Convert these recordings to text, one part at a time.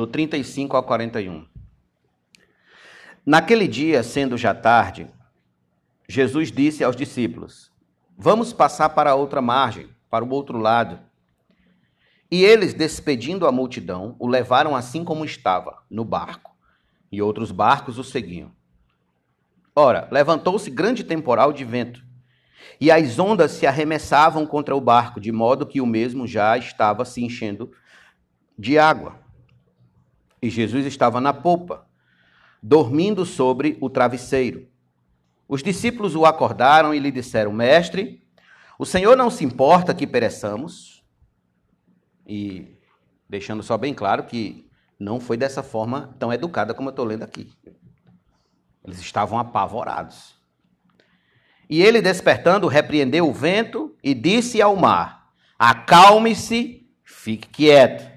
do 35 ao 41. Naquele dia, sendo já tarde, Jesus disse aos discípulos: Vamos passar para a outra margem, para o outro lado. E eles, despedindo a multidão, o levaram assim como estava, no barco, e outros barcos o seguiam. Ora, levantou-se grande temporal de vento, e as ondas se arremessavam contra o barco, de modo que o mesmo já estava se enchendo de água. E Jesus estava na polpa, dormindo sobre o travesseiro. Os discípulos o acordaram e lhe disseram: Mestre, o Senhor não se importa que pereçamos? E deixando só bem claro que não foi dessa forma tão educada como eu estou lendo aqui. Eles estavam apavorados. E ele, despertando, repreendeu o vento e disse ao mar: Acalme-se, fique quieto.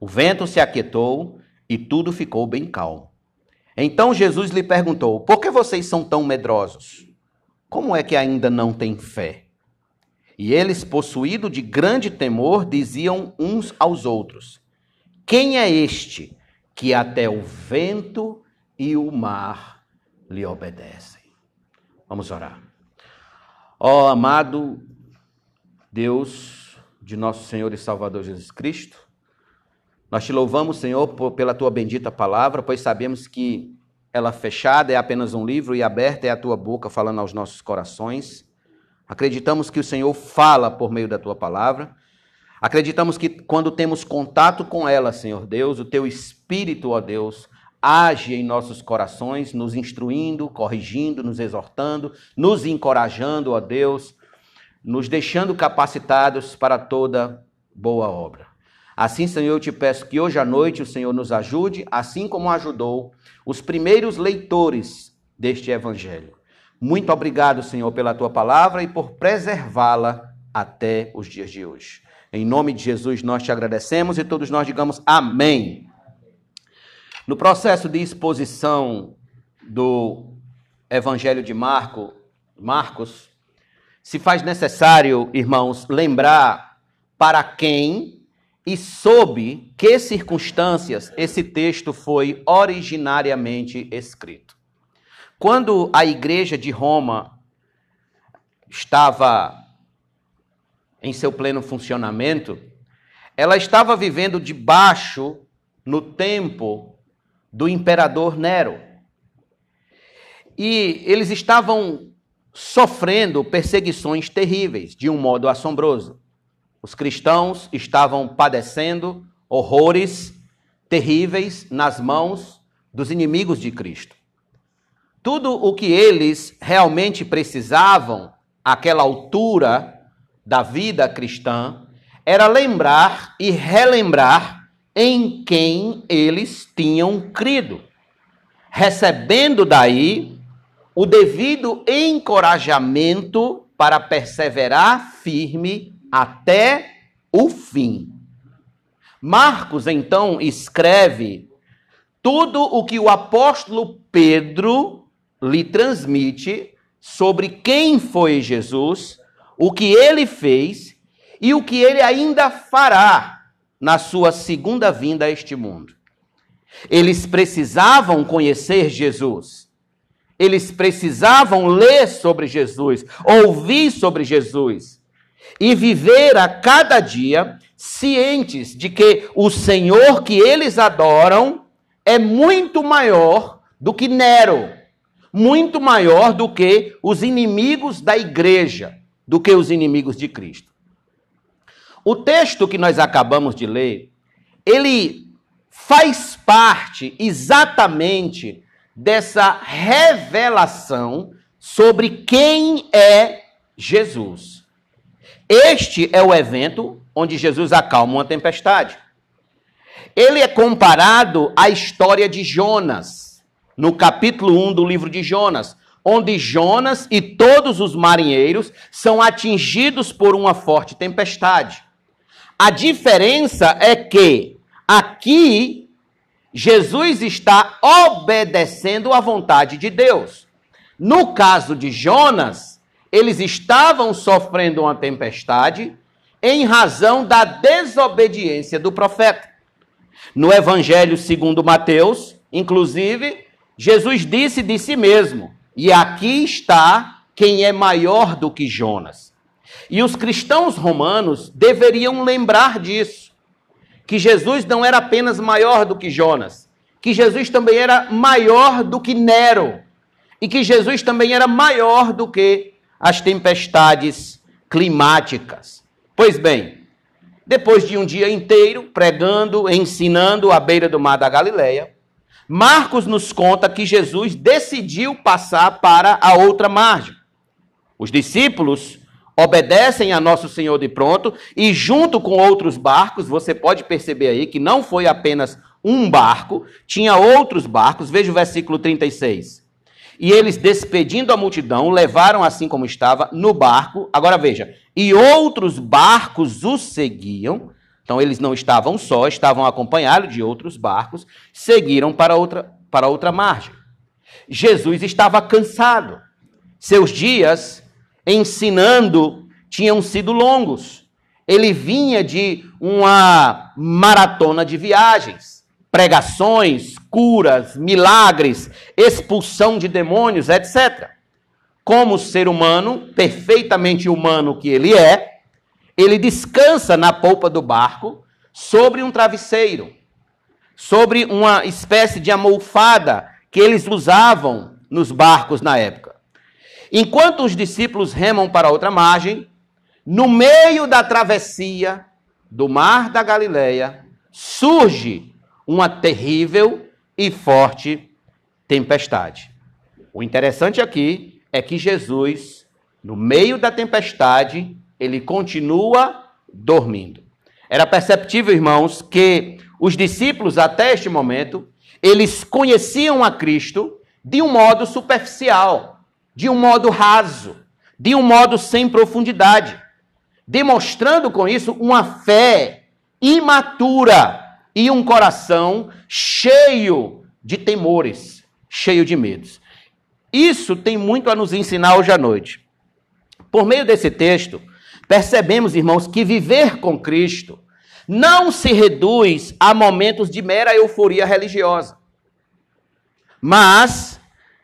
O vento se aquietou e tudo ficou bem calmo. Então Jesus lhe perguntou: Por que vocês são tão medrosos? Como é que ainda não têm fé? E eles, possuídos de grande temor, diziam uns aos outros: Quem é este que até o vento e o mar lhe obedecem? Vamos orar. Ó oh, amado Deus de nosso Senhor e Salvador Jesus Cristo, nós te louvamos, Senhor, por, pela tua bendita palavra, pois sabemos que ela fechada é apenas um livro e aberta é a tua boca falando aos nossos corações. Acreditamos que o Senhor fala por meio da tua palavra. Acreditamos que quando temos contato com ela, Senhor Deus, o teu espírito, ó Deus, age em nossos corações, nos instruindo, corrigindo, nos exortando, nos encorajando, ó Deus, nos deixando capacitados para toda boa obra. Assim, Senhor, eu te peço que hoje à noite o Senhor nos ajude, assim como ajudou os primeiros leitores deste evangelho. Muito obrigado, Senhor, pela tua palavra e por preservá-la até os dias de hoje. Em nome de Jesus nós te agradecemos e todos nós digamos amém. No processo de exposição do Evangelho de Marco, Marcos, se faz necessário, irmãos, lembrar para quem e sob que circunstâncias esse texto foi originariamente escrito. Quando a igreja de Roma estava em seu pleno funcionamento, ela estava vivendo debaixo, no tempo do imperador Nero. E eles estavam sofrendo perseguições terríveis, de um modo assombroso. Os cristãos estavam padecendo horrores terríveis nas mãos dos inimigos de Cristo. Tudo o que eles realmente precisavam, àquela altura da vida cristã, era lembrar e relembrar em quem eles tinham crido, recebendo daí o devido encorajamento para perseverar firme até o fim. Marcos então escreve tudo o que o apóstolo Pedro lhe transmite sobre quem foi Jesus, o que ele fez e o que ele ainda fará na sua segunda vinda a este mundo. Eles precisavam conhecer Jesus. Eles precisavam ler sobre Jesus, ouvir sobre Jesus e viver a cada dia cientes de que o Senhor que eles adoram é muito maior do que Nero, muito maior do que os inimigos da igreja, do que os inimigos de Cristo. O texto que nós acabamos de ler, ele faz parte exatamente dessa revelação sobre quem é Jesus. Este é o evento onde Jesus acalma uma tempestade. Ele é comparado à história de Jonas, no capítulo 1 do livro de Jonas, onde Jonas e todos os marinheiros são atingidos por uma forte tempestade. A diferença é que aqui Jesus está obedecendo à vontade de Deus. No caso de Jonas, eles estavam sofrendo uma tempestade em razão da desobediência do profeta. No Evangelho segundo Mateus, inclusive, Jesus disse de si mesmo: E aqui está quem é maior do que Jonas. E os cristãos romanos deveriam lembrar disso, que Jesus não era apenas maior do que Jonas, que Jesus também era maior do que Nero, e que Jesus também era maior do que as tempestades climáticas. Pois bem, depois de um dia inteiro pregando, ensinando à beira do mar da Galileia, Marcos nos conta que Jesus decidiu passar para a outra margem. Os discípulos obedecem a Nosso Senhor de pronto e, junto com outros barcos, você pode perceber aí que não foi apenas um barco, tinha outros barcos. Veja o versículo 36. E eles, despedindo a multidão, levaram assim como estava no barco. Agora veja, e outros barcos os seguiam. Então eles não estavam só, estavam acompanhados de outros barcos, seguiram para outra, para outra margem. Jesus estava cansado. Seus dias ensinando tinham sido longos. Ele vinha de uma maratona de viagens pregações, curas, milagres, expulsão de demônios, etc. Como ser humano, perfeitamente humano que ele é, ele descansa na polpa do barco sobre um travesseiro, sobre uma espécie de almofada que eles usavam nos barcos na época. Enquanto os discípulos remam para outra margem, no meio da travessia do mar da Galileia, surge uma terrível e forte tempestade. O interessante aqui é que Jesus, no meio da tempestade, ele continua dormindo. Era perceptível, irmãos, que os discípulos até este momento, eles conheciam a Cristo de um modo superficial, de um modo raso, de um modo sem profundidade, demonstrando com isso uma fé imatura e um coração cheio de temores, cheio de medos. Isso tem muito a nos ensinar hoje à noite. Por meio desse texto, percebemos, irmãos, que viver com Cristo não se reduz a momentos de mera euforia religiosa. Mas,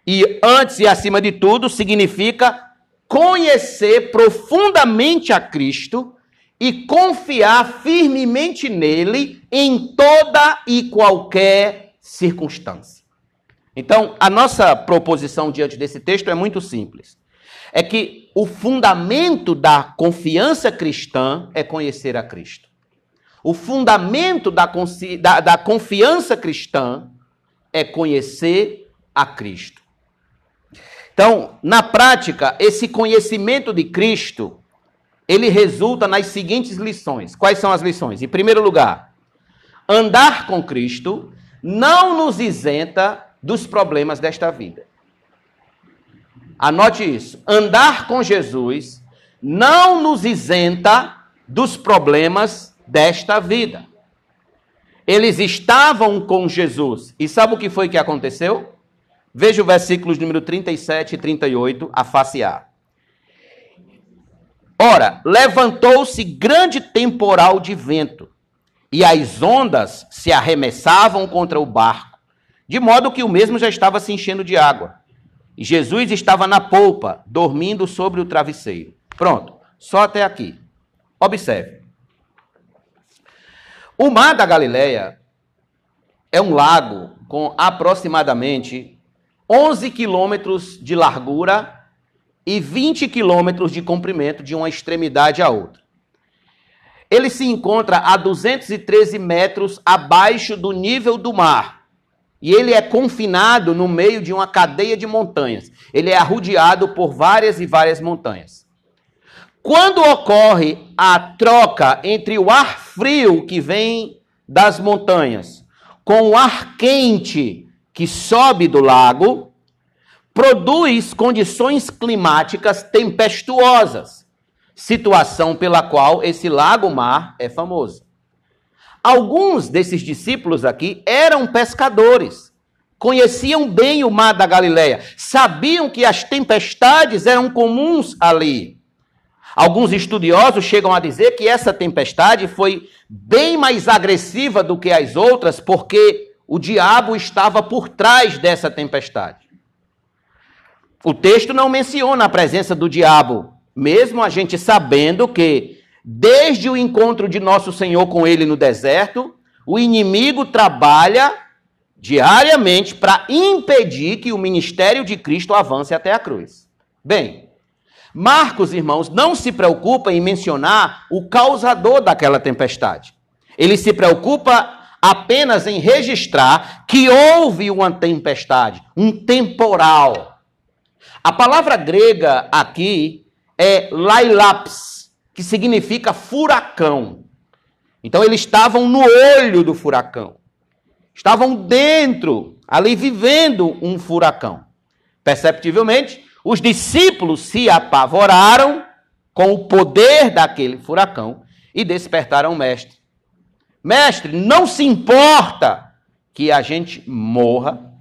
e antes e acima de tudo, significa conhecer profundamente a Cristo e confiar firmemente nele em toda e qualquer circunstância. Então, a nossa proposição diante desse texto é muito simples. É que o fundamento da confiança cristã é conhecer a Cristo. O fundamento da, da, da confiança cristã é conhecer a Cristo. Então, na prática, esse conhecimento de Cristo ele resulta nas seguintes lições. Quais são as lições? Em primeiro lugar, andar com Cristo não nos isenta dos problemas desta vida. Anote isso. Andar com Jesus não nos isenta dos problemas desta vida. Eles estavam com Jesus. E sabe o que foi que aconteceu? Veja o versículos número 37 e 38, a face A. Ora, levantou-se grande temporal de vento, e as ondas se arremessavam contra o barco, de modo que o mesmo já estava se enchendo de água. E Jesus estava na polpa, dormindo sobre o travesseiro. Pronto, só até aqui. Observe. O Mar da Galileia é um lago com aproximadamente 11 quilômetros de largura e 20 quilômetros de comprimento de uma extremidade à outra. Ele se encontra a 213 metros abaixo do nível do mar. E ele é confinado no meio de uma cadeia de montanhas. Ele é arrodeado por várias e várias montanhas. Quando ocorre a troca entre o ar frio que vem das montanhas com o ar quente que sobe do lago, produz condições climáticas tempestuosas, situação pela qual esse lago-mar é famoso. Alguns desses discípulos aqui eram pescadores, conheciam bem o mar da Galileia, sabiam que as tempestades eram comuns ali. Alguns estudiosos chegam a dizer que essa tempestade foi bem mais agressiva do que as outras, porque o diabo estava por trás dessa tempestade. O texto não menciona a presença do diabo, mesmo a gente sabendo que, desde o encontro de nosso Senhor com ele no deserto, o inimigo trabalha diariamente para impedir que o ministério de Cristo avance até a cruz. Bem, Marcos, irmãos, não se preocupa em mencionar o causador daquela tempestade. Ele se preocupa apenas em registrar que houve uma tempestade, um temporal. A palavra grega aqui é lailaps, que significa furacão. Então eles estavam no olho do furacão. Estavam dentro, ali vivendo um furacão. Perceptivelmente, os discípulos se apavoraram com o poder daquele furacão e despertaram o mestre. Mestre, não se importa que a gente morra.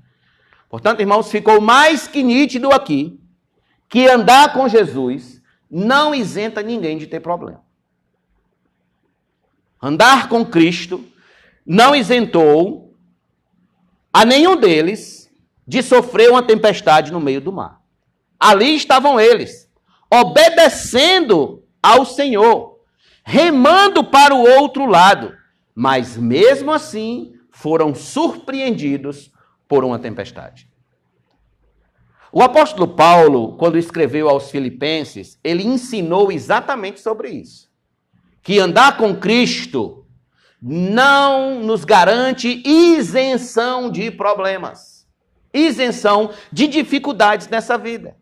Portanto, irmãos, ficou mais que nítido aqui que andar com Jesus não isenta ninguém de ter problema. Andar com Cristo não isentou a nenhum deles de sofrer uma tempestade no meio do mar. Ali estavam eles, obedecendo ao Senhor, remando para o outro lado, mas mesmo assim foram surpreendidos por uma tempestade. O apóstolo Paulo, quando escreveu aos Filipenses, ele ensinou exatamente sobre isso. Que andar com Cristo não nos garante isenção de problemas, isenção de dificuldades nessa vida.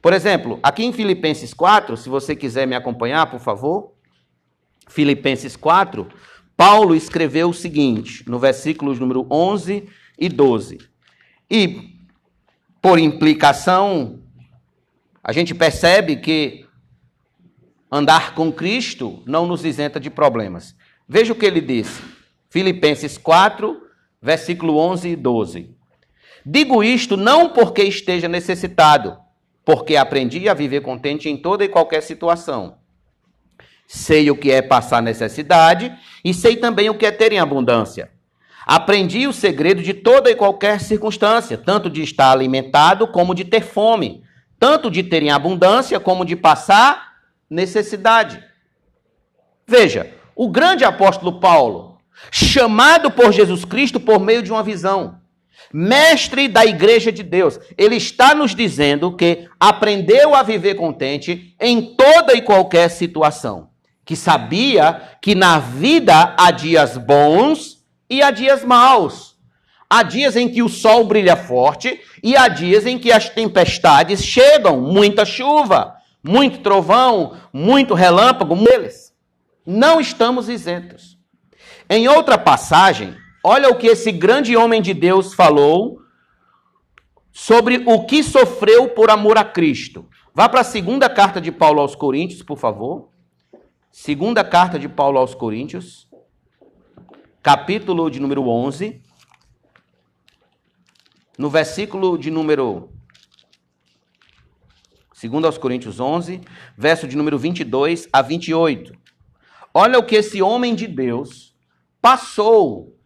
Por exemplo, aqui em Filipenses 4, se você quiser me acompanhar, por favor. Filipenses 4, Paulo escreveu o seguinte, no versículos número 11 e 12. E, por implicação, a gente percebe que andar com Cristo não nos isenta de problemas. Veja o que ele disse. Filipenses 4, versículo 11 e 12. Digo isto não porque esteja necessitado, porque aprendi a viver contente em toda e qualquer situação. Sei o que é passar necessidade e sei também o que é ter em abundância. Aprendi o segredo de toda e qualquer circunstância, tanto de estar alimentado como de ter fome, tanto de ter em abundância como de passar necessidade. Veja, o grande apóstolo Paulo, chamado por Jesus Cristo por meio de uma visão, mestre da igreja de Deus. Ele está nos dizendo que aprendeu a viver contente em toda e qualquer situação. Que sabia que na vida há dias bons e há dias maus. Há dias em que o sol brilha forte e há dias em que as tempestades chegam, muita chuva, muito trovão, muito relâmpago, eles. Não estamos isentos. Em outra passagem, Olha o que esse grande homem de Deus falou sobre o que sofreu por amor a Cristo. Vá para a segunda carta de Paulo aos Coríntios, por favor. Segunda carta de Paulo aos Coríntios, capítulo de número 11, no versículo de número Segundo aos Coríntios 11, verso de número 22 a 28. Olha o que esse homem de Deus passou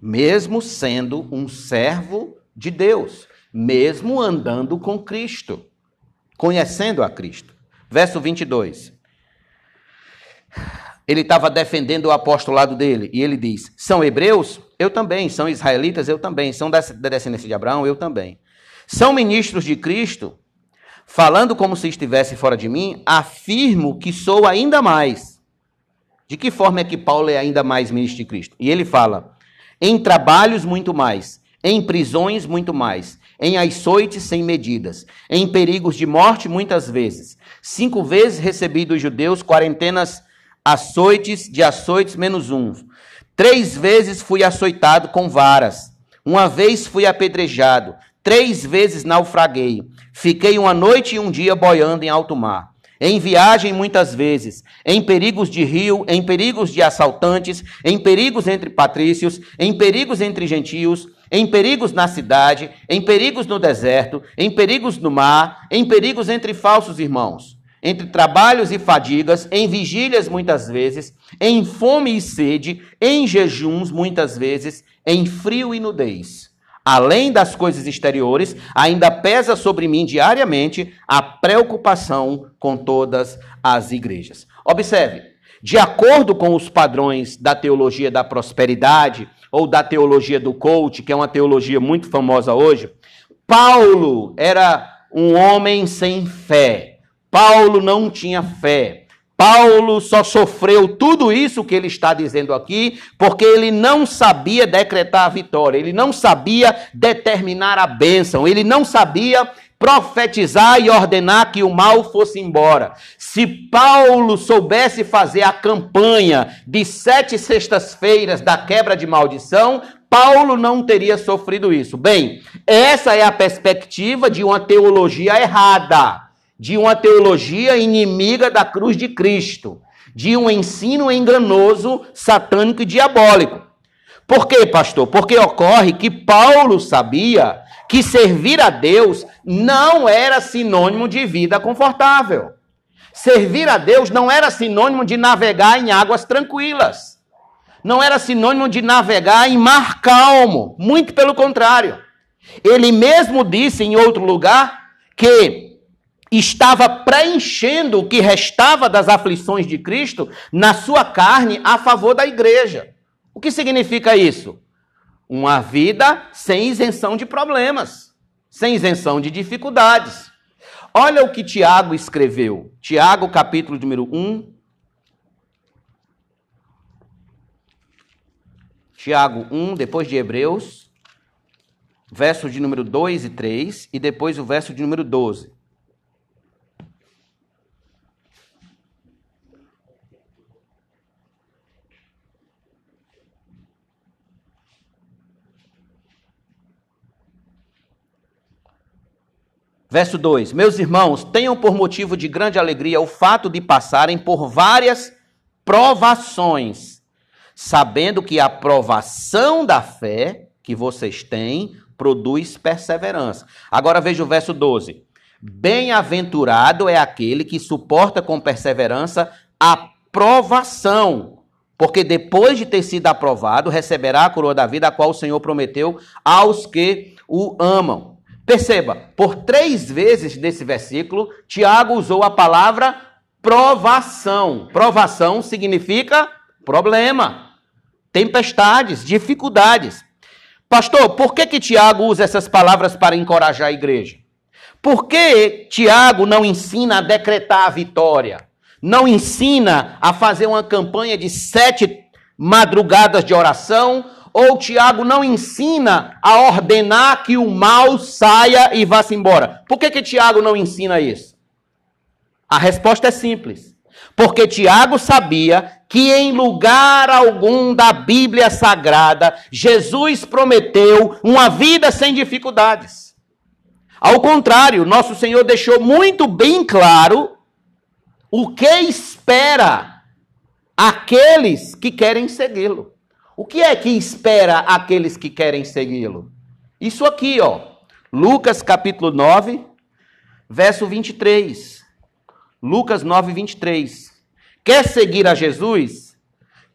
mesmo sendo um servo de Deus, mesmo andando com Cristo, conhecendo a Cristo. Verso 22. Ele estava defendendo o apostolado dele e ele diz: São hebreus? Eu também. São israelitas? Eu também. São da descendência de Abraão? Eu também. São ministros de Cristo? Falando como se estivesse fora de mim, afirmo que sou ainda mais. De que forma é que Paulo é ainda mais ministro de Cristo? E ele fala: em trabalhos muito mais, em prisões muito mais, em açoites sem medidas, em perigos de morte muitas vezes. Cinco vezes recebi dos judeus quarentenas açoites de açoites menos um. Três vezes fui açoitado com varas. Uma vez fui apedrejado. Três vezes naufraguei. Fiquei uma noite e um dia boiando em alto mar em viagem muitas vezes, em perigos de rio, em perigos de assaltantes, em perigos entre patrícios, em perigos entre gentios, em perigos na cidade, em perigos no deserto, em perigos no mar, em perigos entre falsos irmãos, entre trabalhos e fadigas, em vigílias muitas vezes, em fome e sede, em jejuns muitas vezes, em frio e nudez. Além das coisas exteriores, ainda pesa sobre mim diariamente a preocupação com todas as igrejas. Observe, de acordo com os padrões da teologia da prosperidade ou da teologia do coach, que é uma teologia muito famosa hoje, Paulo era um homem sem fé. Paulo não tinha fé. Paulo só sofreu tudo isso que ele está dizendo aqui, porque ele não sabia decretar a vitória, ele não sabia determinar a bênção, ele não sabia profetizar e ordenar que o mal fosse embora. Se Paulo soubesse fazer a campanha de sete sextas-feiras da quebra de maldição, Paulo não teria sofrido isso. Bem, essa é a perspectiva de uma teologia errada de uma teologia inimiga da cruz de Cristo, de um ensino enganoso, satânico e diabólico. Por quê, pastor? Porque ocorre que Paulo sabia que servir a Deus não era sinônimo de vida confortável. Servir a Deus não era sinônimo de navegar em águas tranquilas. Não era sinônimo de navegar em mar calmo. Muito pelo contrário. Ele mesmo disse em outro lugar que estava preenchendo o que restava das aflições de Cristo na sua carne a favor da igreja. O que significa isso? Uma vida sem isenção de problemas, sem isenção de dificuldades. Olha o que Tiago escreveu. Tiago, capítulo número 1. Tiago 1, depois de Hebreus, verso de número 2 e 3, e depois o verso de número 12. Verso 2: Meus irmãos, tenham por motivo de grande alegria o fato de passarem por várias provações, sabendo que a provação da fé que vocês têm produz perseverança. Agora veja o verso 12: Bem-aventurado é aquele que suporta com perseverança a provação, porque depois de ter sido aprovado, receberá a coroa da vida, a qual o Senhor prometeu aos que o amam. Perceba, por três vezes nesse versículo, Tiago usou a palavra provação. Provação significa problema, tempestades, dificuldades. Pastor, por que, que Tiago usa essas palavras para encorajar a igreja? Por que Tiago não ensina a decretar a vitória? Não ensina a fazer uma campanha de sete madrugadas de oração ou Tiago não ensina a ordenar que o mal saia e vá-se embora? Por que, que Tiago não ensina isso? A resposta é simples. Porque Tiago sabia que em lugar algum da Bíblia Sagrada, Jesus prometeu uma vida sem dificuldades. Ao contrário, nosso Senhor deixou muito bem claro o que espera aqueles que querem segui-lo. O que é que espera aqueles que querem segui-lo? Isso aqui, ó. Lucas capítulo 9, verso 23. Lucas 9, 23. Quer seguir a Jesus?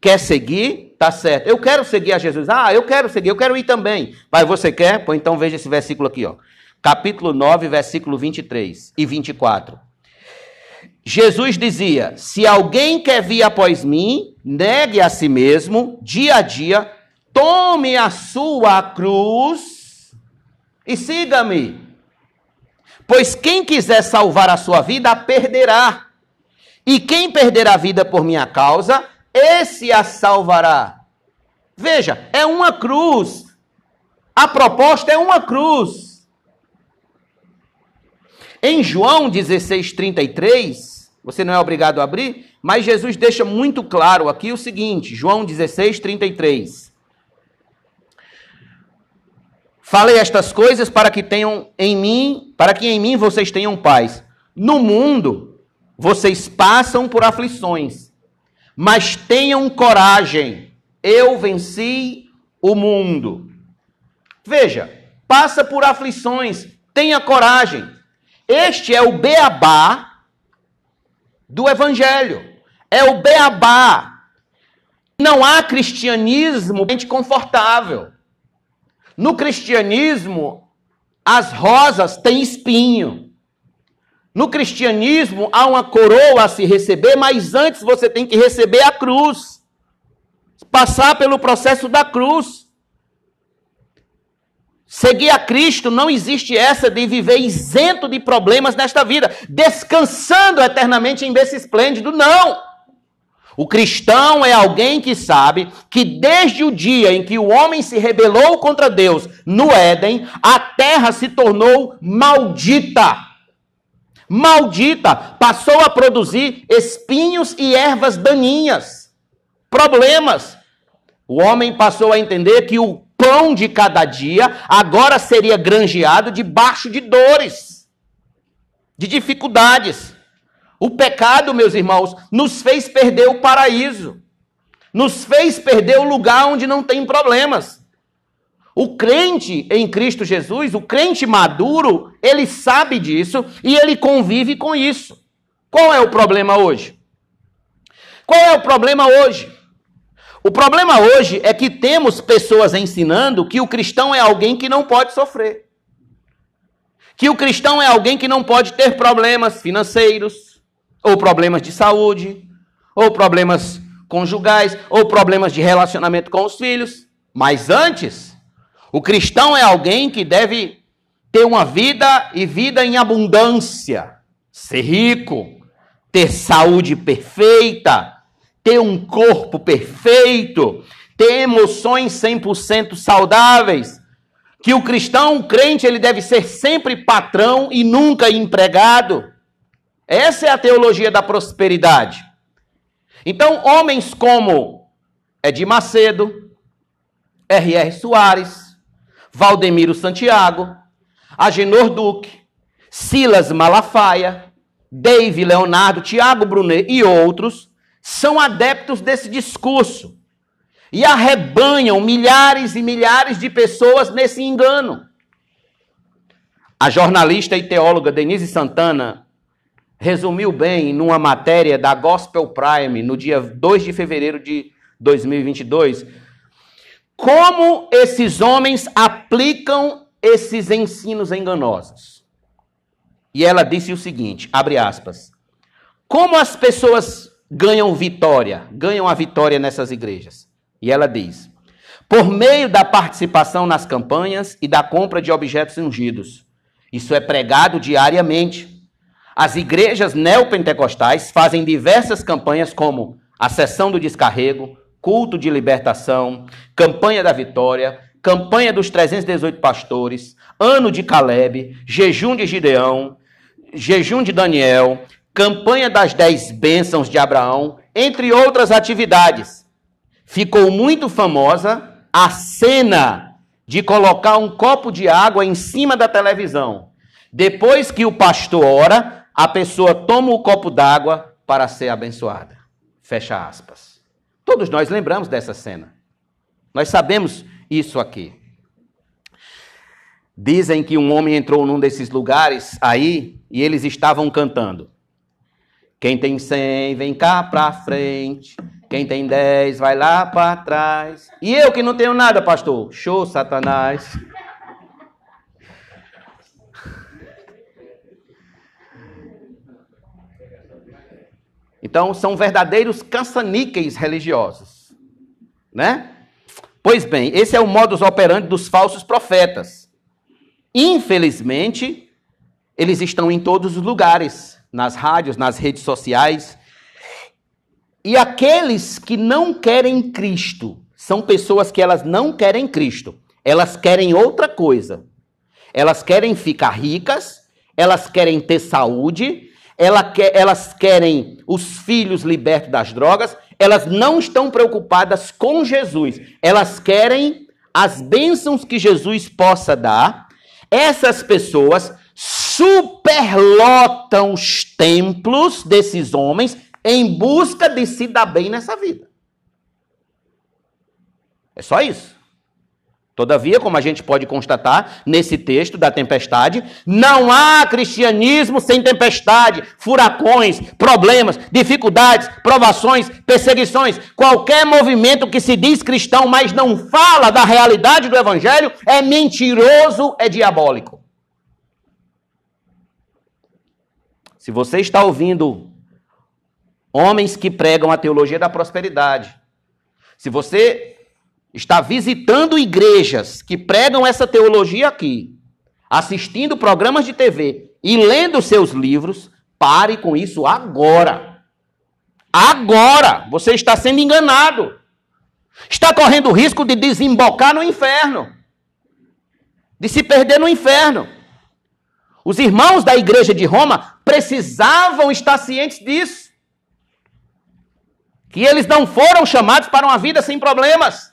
Quer seguir? Tá certo. Eu quero seguir a Jesus. Ah, eu quero seguir, eu quero ir também. Mas você quer? Pois então veja esse versículo aqui, ó. Capítulo 9, versículo 23 e 24. Jesus dizia: Se alguém quer vir após mim, negue a si mesmo, dia a dia, tome a sua cruz e siga-me. Pois quem quiser salvar a sua vida, a perderá. E quem perder a vida por minha causa, esse a salvará. Veja, é uma cruz. A proposta é uma cruz. Em João 16, 33, você não é obrigado a abrir, mas Jesus deixa muito claro aqui o seguinte, João 16, 33. Falei estas coisas para que tenham em mim, para que em mim vocês tenham paz. No mundo vocês passam por aflições, mas tenham coragem. Eu venci o mundo. Veja, passa por aflições, tenha coragem. Este é o beabá do evangelho. É o beabá. Não há cristianismo confortável. No cristianismo, as rosas têm espinho. No cristianismo, há uma coroa a se receber, mas antes você tem que receber a cruz. Passar pelo processo da cruz. Seguir a Cristo não existe essa de viver isento de problemas nesta vida, descansando eternamente em berço esplêndido. Não! O cristão é alguém que sabe que desde o dia em que o homem se rebelou contra Deus no Éden, a terra se tornou maldita. Maldita, passou a produzir espinhos e ervas daninhas, problemas. O homem passou a entender que o pão de cada dia agora seria granjeado debaixo de dores, de dificuldades. O pecado, meus irmãos, nos fez perder o paraíso. Nos fez perder o lugar onde não tem problemas. O crente em Cristo Jesus, o crente maduro, ele sabe disso e ele convive com isso. Qual é o problema hoje? Qual é o problema hoje? O problema hoje é que temos pessoas ensinando que o cristão é alguém que não pode sofrer. Que o cristão é alguém que não pode ter problemas financeiros, ou problemas de saúde, ou problemas conjugais, ou problemas de relacionamento com os filhos. Mas antes, o cristão é alguém que deve ter uma vida e vida em abundância, ser rico, ter saúde perfeita, ter um corpo perfeito, ter emoções 100% saudáveis. Que o cristão, o crente, ele deve ser sempre patrão e nunca empregado. Essa é a teologia da prosperidade. Então, homens como Edir Macedo, R.R. Soares, Valdemiro Santiago, Agenor Duque, Silas Malafaia, Dave Leonardo, Tiago Brunet e outros são adeptos desse discurso e arrebanham milhares e milhares de pessoas nesse engano. A jornalista e teóloga Denise Santana resumiu bem numa matéria da Gospel Prime no dia 2 de fevereiro de 2022 como esses homens aplicam esses ensinos enganosos. E ela disse o seguinte, abre aspas: Como as pessoas ganham vitória, ganham a vitória nessas igrejas? E ela diz: Por meio da participação nas campanhas e da compra de objetos ungidos. Isso é pregado diariamente as igrejas neopentecostais fazem diversas campanhas como a sessão do descarrego, culto de libertação, campanha da vitória, campanha dos 318 pastores, ano de Caleb, jejum de Gideão, jejum de Daniel, campanha das dez bênçãos de Abraão, entre outras atividades. Ficou muito famosa a cena de colocar um copo de água em cima da televisão. Depois que o pastor ora, a pessoa toma o copo d'água para ser abençoada. Fecha aspas. Todos nós lembramos dessa cena. Nós sabemos isso aqui. Dizem que um homem entrou num desses lugares aí e eles estavam cantando. Quem tem cem, vem cá pra frente. Quem tem dez, vai lá para trás. E eu que não tenho nada, pastor? Show, Satanás. Então, são verdadeiros caça-níqueis religiosos. Né? Pois bem, esse é o modus operandi dos falsos profetas. Infelizmente, eles estão em todos os lugares, nas rádios, nas redes sociais. E aqueles que não querem Cristo, são pessoas que elas não querem Cristo. Elas querem outra coisa. Elas querem ficar ricas, elas querem ter saúde, ela quer, elas querem os filhos libertos das drogas, elas não estão preocupadas com Jesus, elas querem as bênçãos que Jesus possa dar. Essas pessoas superlotam os templos desses homens em busca de se dar bem nessa vida. É só isso. Todavia, como a gente pode constatar nesse texto da tempestade, não há cristianismo sem tempestade, furacões, problemas, dificuldades, provações, perseguições. Qualquer movimento que se diz cristão, mas não fala da realidade do evangelho, é mentiroso, é diabólico. Se você está ouvindo homens que pregam a teologia da prosperidade, se você está visitando igrejas que pregam essa teologia aqui, assistindo programas de TV e lendo seus livros, pare com isso agora. Agora! Você está sendo enganado. Está correndo o risco de desembocar no inferno. De se perder no inferno. Os irmãos da igreja de Roma precisavam estar cientes disso. Que eles não foram chamados para uma vida sem problemas.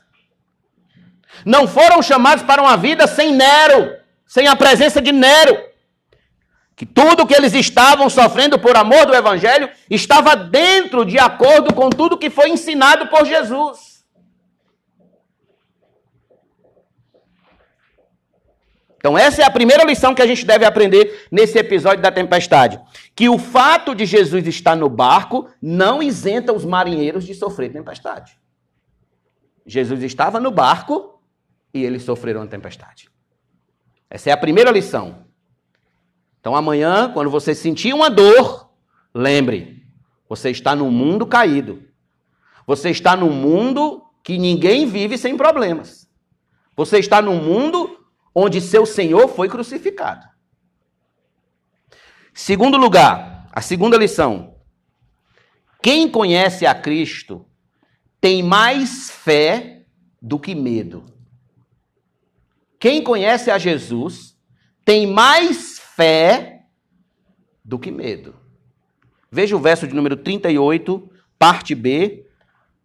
Não foram chamados para uma vida sem Nero, sem a presença de Nero. Que tudo que eles estavam sofrendo por amor do Evangelho estava dentro, de acordo com tudo que foi ensinado por Jesus. Então, essa é a primeira lição que a gente deve aprender nesse episódio da tempestade. Que o fato de Jesus estar no barco não isenta os marinheiros de sofrer tempestade. Jesus estava no barco e eles sofreram a tempestade. Essa é a primeira lição. Então amanhã, quando você sentir uma dor, lembre, você está num mundo caído. Você está num mundo que ninguém vive sem problemas. Você está num mundo onde seu Senhor foi crucificado. Segundo lugar, a segunda lição. Quem conhece a Cristo tem mais fé do que medo. Quem conhece a Jesus tem mais fé do que medo. Veja o verso de número 38, parte B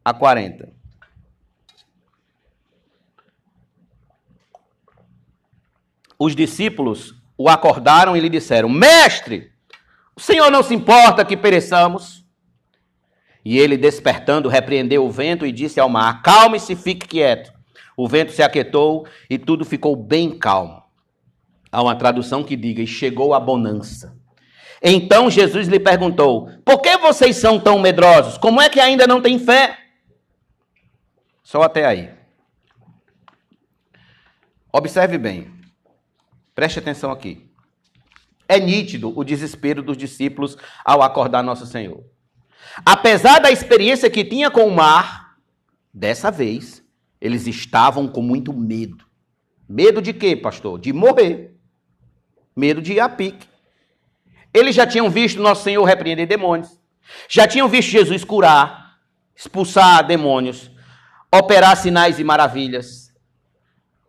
a 40. Os discípulos o acordaram e lhe disseram: Mestre, o Senhor não se importa que pereçamos? E ele, despertando, repreendeu o vento e disse ao mar: Calme-se, fique quieto. O vento se aquietou e tudo ficou bem calmo. Há uma tradução que diga: e chegou a bonança. Então Jesus lhe perguntou: Por que vocês são tão medrosos? Como é que ainda não têm fé? Só até aí. Observe bem. Preste atenção aqui. É nítido o desespero dos discípulos ao acordar nosso Senhor. Apesar da experiência que tinha com o mar, dessa vez eles estavam com muito medo. Medo de quê, pastor? De morrer. Medo de ir a pique. Eles já tinham visto nosso Senhor repreender demônios. Já tinham visto Jesus curar, expulsar demônios, operar sinais e maravilhas.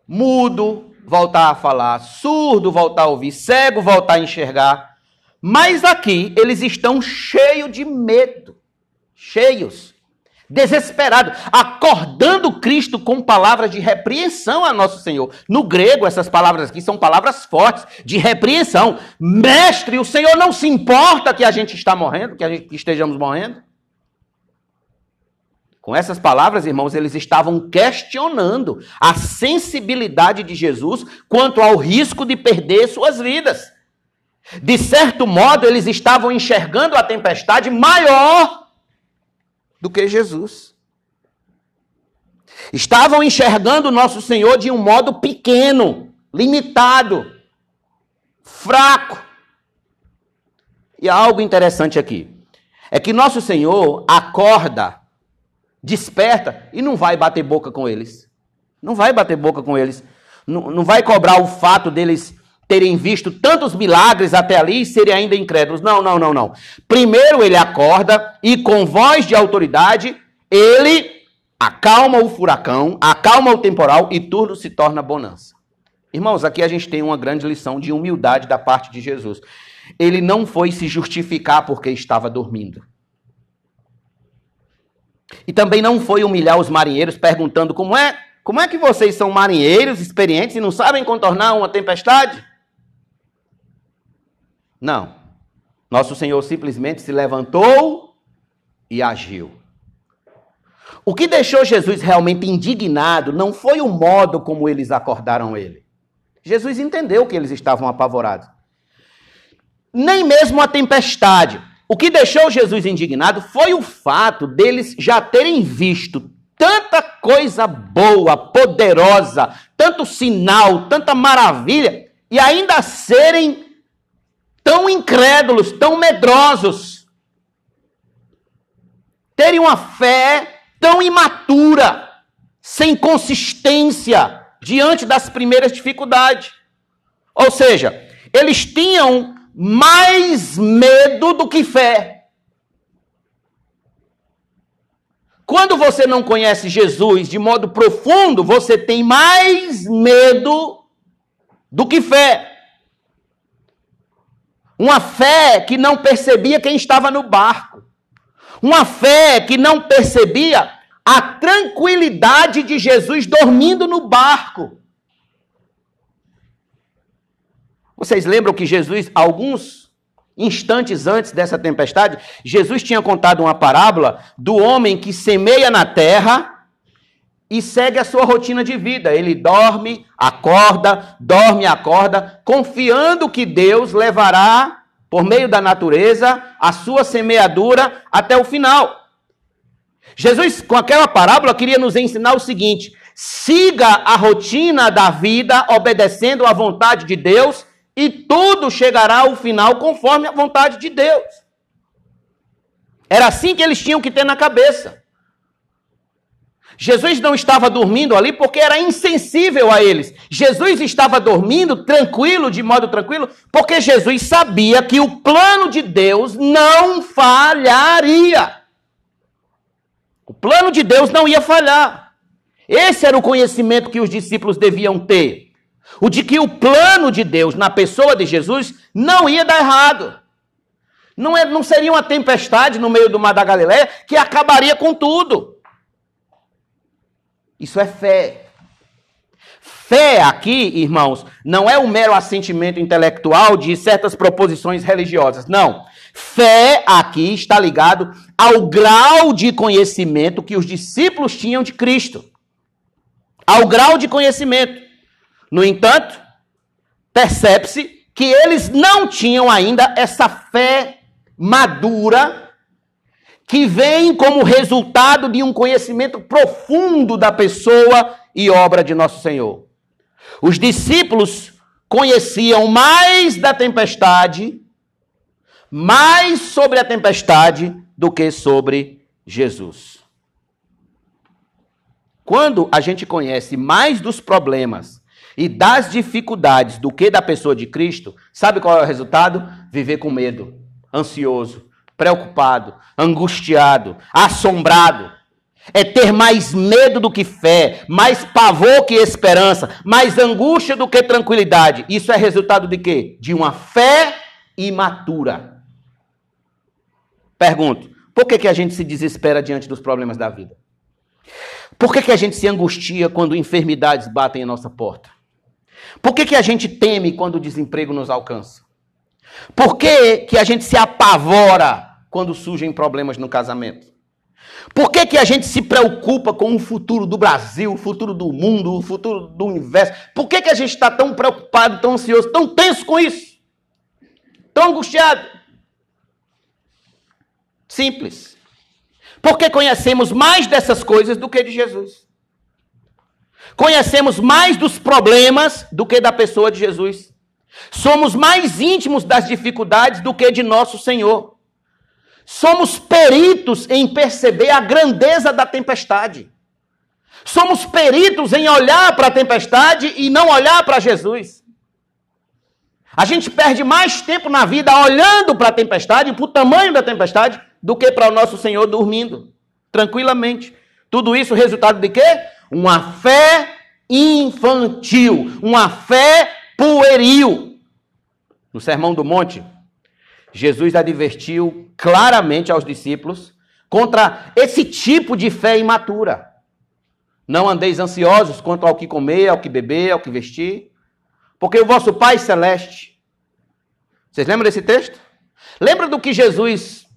Mudo voltar a falar, surdo voltar a ouvir, cego voltar a enxergar. Mas aqui eles estão cheios de medo. Cheios desesperado, acordando Cristo com palavras de repreensão a nosso Senhor. No grego, essas palavras aqui são palavras fortes, de repreensão. Mestre, o Senhor não se importa que a gente está morrendo, que, gente, que estejamos morrendo? Com essas palavras, irmãos, eles estavam questionando a sensibilidade de Jesus quanto ao risco de perder suas vidas. De certo modo, eles estavam enxergando a tempestade maior do que Jesus. Estavam enxergando nosso Senhor de um modo pequeno, limitado, fraco. E há algo interessante aqui. É que nosso Senhor acorda, desperta e não vai bater boca com eles. Não vai bater boca com eles. Não, não vai cobrar o fato deles terem visto tantos milagres até ali e serem ainda incrédulos. Não, não, não, não. Primeiro ele acorda e com voz de autoridade, ele acalma o furacão, acalma o temporal e tudo se torna bonança. Irmãos, aqui a gente tem uma grande lição de humildade da parte de Jesus. Ele não foi se justificar porque estava dormindo. E também não foi humilhar os marinheiros perguntando como é, como é que vocês são marinheiros experientes e não sabem contornar uma tempestade? Não. Nosso Senhor simplesmente se levantou e agiu. O que deixou Jesus realmente indignado não foi o modo como eles acordaram ele. Jesus entendeu que eles estavam apavorados. Nem mesmo a tempestade. O que deixou Jesus indignado foi o fato deles já terem visto tanta coisa boa, poderosa, tanto sinal, tanta maravilha, e ainda serem tão incrédulos, tão medrosos, terem uma fé tão imatura, sem consistência diante das primeiras dificuldades. Ou seja, eles tinham mais medo do que fé. Quando você não conhece Jesus de modo profundo, você tem mais medo do que fé. Uma fé que não percebia quem estava no barco. Uma fé que não percebia a tranquilidade de Jesus dormindo no barco. Vocês lembram que Jesus, alguns instantes antes dessa tempestade, Jesus tinha contado uma parábola do homem que semeia na terra e segue a sua rotina de vida. Ele dorme, acorda, dorme, acorda, confiando que Deus levará, por meio da natureza, a sua semeadura até o final. Jesus, com aquela parábola, queria nos ensinar o seguinte: siga a rotina da vida, obedecendo à vontade de Deus e tudo chegará ao final conforme a vontade de Deus. Era assim que eles tinham que ter na cabeça. Jesus não estava dormindo ali porque era insensível a eles. Jesus estava dormindo tranquilo, de modo tranquilo, porque Jesus sabia que o plano de Deus não falharia. O plano de Deus não ia falhar. Esse era o conhecimento que os discípulos deviam ter. O de que o plano de Deus na pessoa de Jesus não ia dar errado. Não, é, não seria uma tempestade no meio do mar da Galileia que acabaria com tudo. Isso é fé. Fé aqui, irmãos, não é um mero assentimento intelectual de certas proposições religiosas. Não. Fé aqui está ligado ao grau de conhecimento que os discípulos tinham de Cristo. Ao grau de conhecimento. No entanto, percebe-se que eles não tinham ainda essa fé madura que vem como resultado de um conhecimento profundo da pessoa e obra de nosso Senhor. Os discípulos conheciam mais da tempestade, mais sobre a tempestade do que sobre Jesus. Quando a gente conhece mais dos problemas e das dificuldades do que da pessoa de Cristo, sabe qual é o resultado? Viver com medo, ansioso, preocupado, angustiado, assombrado. É ter mais medo do que fé, mais pavor que esperança, mais angústia do que tranquilidade. Isso é resultado de quê? De uma fé imatura. Pergunto, por que, que a gente se desespera diante dos problemas da vida? Por que, que a gente se angustia quando enfermidades batem em nossa porta? Por que, que a gente teme quando o desemprego nos alcança? Por que, que a gente se apavora quando surgem problemas no casamento? Por que, que a gente se preocupa com o futuro do Brasil, o futuro do mundo, o futuro do universo? Por que, que a gente está tão preocupado, tão ansioso, tão tenso com isso? Tão angustiado? Simples. Porque conhecemos mais dessas coisas do que de Jesus. Conhecemos mais dos problemas do que da pessoa de Jesus. Somos mais íntimos das dificuldades do que de nosso Senhor. Somos peritos em perceber a grandeza da tempestade. Somos peritos em olhar para a tempestade e não olhar para Jesus. A gente perde mais tempo na vida olhando para a tempestade, para o tamanho da tempestade, do que para o nosso Senhor dormindo, tranquilamente. Tudo isso resultado de quê? Uma fé infantil, uma fé pueril. No Sermão do Monte, Jesus advertiu claramente aos discípulos contra esse tipo de fé imatura. Não andeis ansiosos quanto ao que comer, ao que beber, ao que vestir, porque o vosso Pai Celeste. Vocês lembram desse texto? Lembra do que Jesus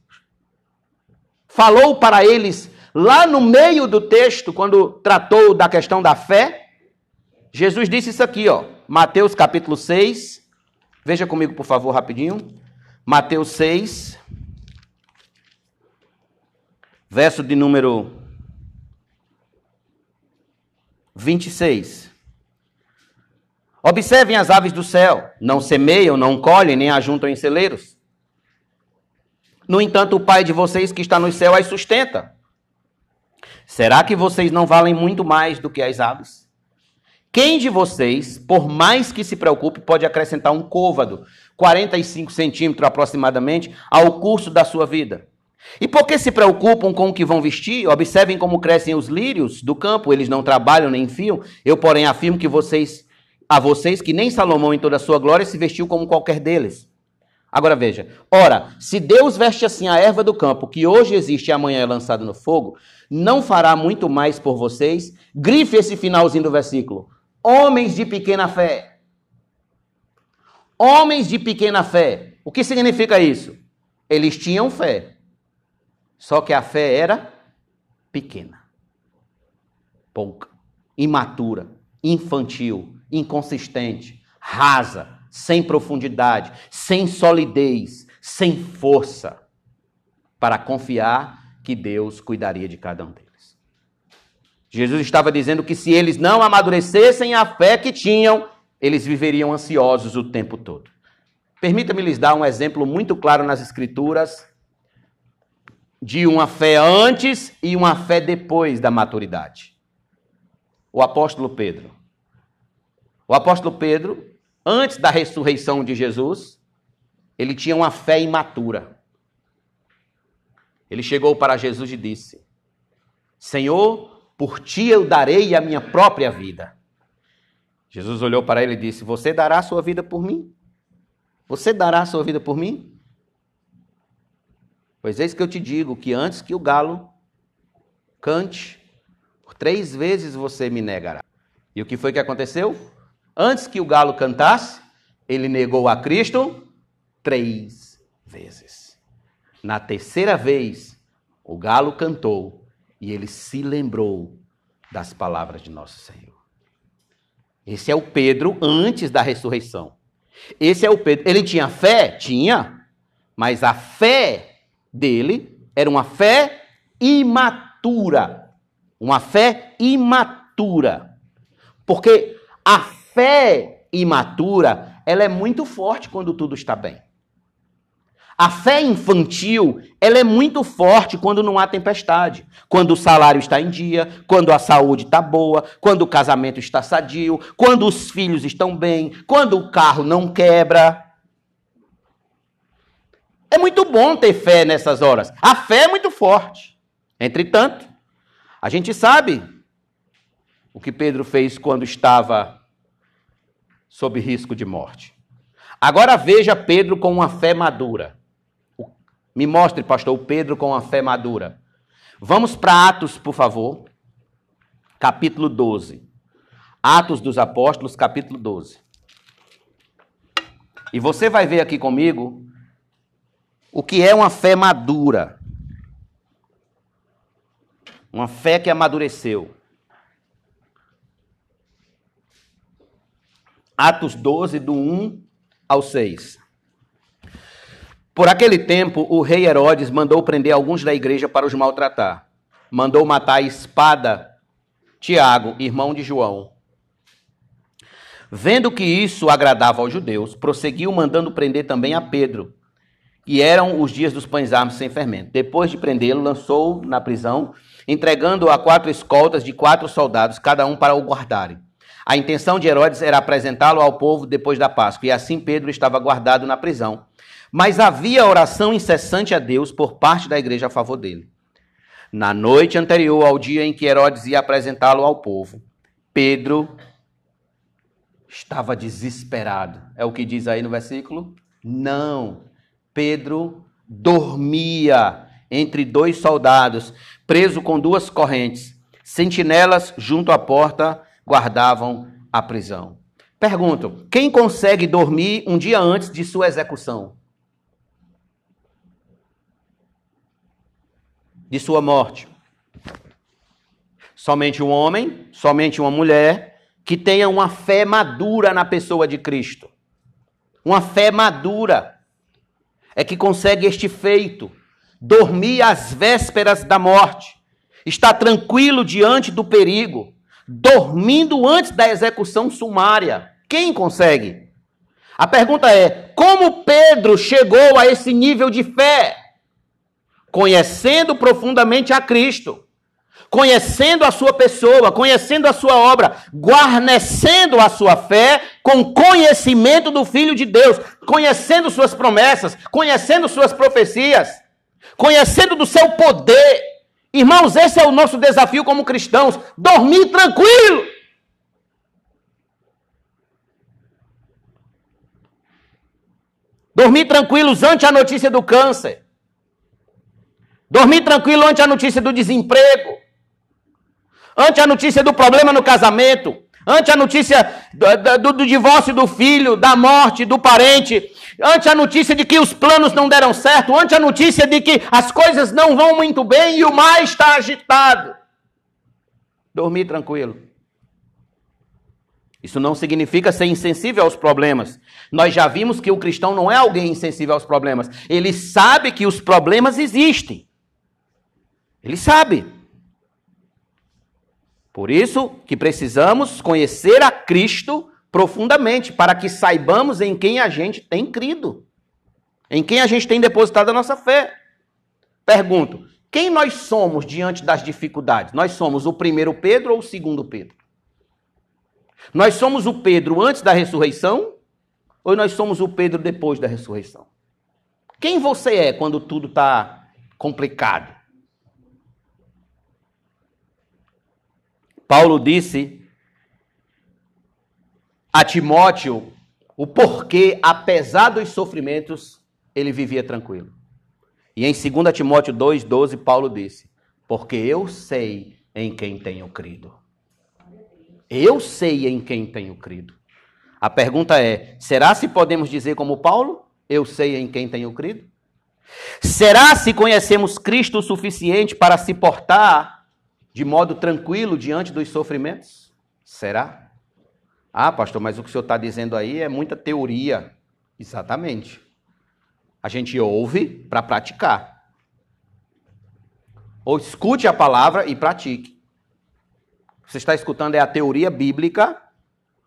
falou para eles Lá no meio do texto, quando tratou da questão da fé, Jesus disse isso aqui, ó. Mateus capítulo 6. Veja comigo, por favor, rapidinho. Mateus 6, verso de número 26. Observem as aves do céu, não semeiam, não colhem, nem ajuntam em celeiros. No entanto, o Pai de vocês que está no céu as sustenta. Será que vocês não valem muito mais do que as aves? Quem de vocês, por mais que se preocupe, pode acrescentar um côvado, 45 centímetros aproximadamente, ao curso da sua vida? E por que se preocupam com o que vão vestir? Observem como crescem os lírios do campo, eles não trabalham nem fiam. Eu, porém, afirmo que vocês, a vocês que nem Salomão em toda a sua glória se vestiu como qualquer deles. Agora veja, ora, se Deus veste assim a erva do campo, que hoje existe e amanhã é lançada no fogo, não fará muito mais por vocês? Grife esse finalzinho do versículo. Homens de pequena fé. Homens de pequena fé. O que significa isso? Eles tinham fé. Só que a fé era pequena. Pouca. Imatura. Infantil. Inconsistente. Rasa. Sem profundidade. Sem solidez. Sem força. Para confiar que Deus cuidaria de cada um deles. Jesus estava dizendo que se eles não amadurecessem a fé que tinham, eles viveriam ansiosos o tempo todo. Permita-me lhes dar um exemplo muito claro nas Escrituras de uma fé antes e uma fé depois da maturidade. O apóstolo Pedro. O apóstolo Pedro, antes da ressurreição de Jesus, ele tinha uma fé imatura. Ele chegou para Jesus e disse: Senhor, por ti eu darei a minha própria vida. Jesus olhou para ele e disse: Você dará a sua vida por mim? Você dará a sua vida por mim? Pois eis que eu te digo que antes que o galo cante, por três vezes você me negará. E o que foi que aconteceu? Antes que o galo cantasse, ele negou a Cristo três vezes. Na terceira vez, o galo cantou e ele se lembrou das palavras de nosso Senhor. Esse é o Pedro antes da ressurreição. Esse é o Pedro. Ele tinha fé? Tinha. Mas a fé dele era uma fé imatura. Uma fé imatura. Porque a fé imatura, ela é muito forte quando tudo está bem. A fé infantil, ela é muito forte quando não há tempestade, quando o salário está em dia, quando a saúde está boa, quando o casamento está sadio, quando os filhos estão bem, quando o carro não quebra. É muito bom ter fé nessas horas. A fé é muito forte. Entretanto, a gente sabe o que Pedro fez quando estava sob risco de morte. Agora veja Pedro com uma fé madura. Me mostre, pastor, Pedro com a fé madura. Vamos para Atos, por favor. Capítulo 12. Atos dos Apóstolos, capítulo 12. E você vai ver aqui comigo o que é uma fé madura. Uma fé que amadureceu. Atos 12, do 1 ao 6. Por aquele tempo, o rei Herodes mandou prender alguns da igreja para os maltratar. Mandou matar a espada Tiago, irmão de João. Vendo que isso agradava aos judeus, prosseguiu mandando prender também a Pedro. E eram os dias dos pães armos sem fermento. Depois de prendê-lo, lançou na prisão, entregando-o a quatro escoltas de quatro soldados, cada um para o guardarem. A intenção de Herodes era apresentá-lo ao povo depois da Páscoa, e assim Pedro estava guardado na prisão. Mas havia oração incessante a Deus por parte da igreja a favor dele. Na noite anterior ao dia em que Herodes ia apresentá-lo ao povo, Pedro estava desesperado. É o que diz aí no versículo? Não. Pedro dormia entre dois soldados, preso com duas correntes. Sentinelas junto à porta guardavam a prisão. Pergunto: quem consegue dormir um dia antes de sua execução? de sua morte. Somente um homem, somente uma mulher que tenha uma fé madura na pessoa de Cristo. Uma fé madura é que consegue este feito: dormir às vésperas da morte, estar tranquilo diante do perigo, dormindo antes da execução sumária. Quem consegue? A pergunta é: como Pedro chegou a esse nível de fé? Conhecendo profundamente a Cristo, conhecendo a sua pessoa, conhecendo a sua obra, guarnecendo a sua fé com conhecimento do Filho de Deus, conhecendo suas promessas, conhecendo suas profecias, conhecendo do seu poder. Irmãos, esse é o nosso desafio como cristãos: dormir tranquilo. Dormir tranquilos ante a notícia do câncer. Dormir tranquilo ante a notícia do desemprego. Ante a notícia do problema no casamento. Ante a notícia do, do, do divórcio do filho, da morte do parente. Ante a notícia de que os planos não deram certo. Ante a notícia de que as coisas não vão muito bem e o mar está agitado. Dormir tranquilo. Isso não significa ser insensível aos problemas. Nós já vimos que o cristão não é alguém insensível aos problemas. Ele sabe que os problemas existem. Ele sabe. Por isso que precisamos conhecer a Cristo profundamente, para que saibamos em quem a gente tem crido, em quem a gente tem depositado a nossa fé. Pergunto: quem nós somos diante das dificuldades? Nós somos o primeiro Pedro ou o segundo Pedro? Nós somos o Pedro antes da ressurreição ou nós somos o Pedro depois da ressurreição? Quem você é quando tudo está complicado? Paulo disse a Timóteo o porquê, apesar dos sofrimentos, ele vivia tranquilo. E em 2 Timóteo 2,12, Paulo disse: Porque eu sei em quem tenho crido. Eu sei em quem tenho crido. A pergunta é: será se podemos dizer como Paulo? Eu sei em quem tenho crido? Será se conhecemos Cristo o suficiente para se portar de modo tranquilo diante dos sofrimentos? Será? Ah, pastor, mas o que o senhor está dizendo aí é muita teoria. Exatamente. A gente ouve para praticar. Ou escute a palavra e pratique. Você está escutando é a teoria bíblica,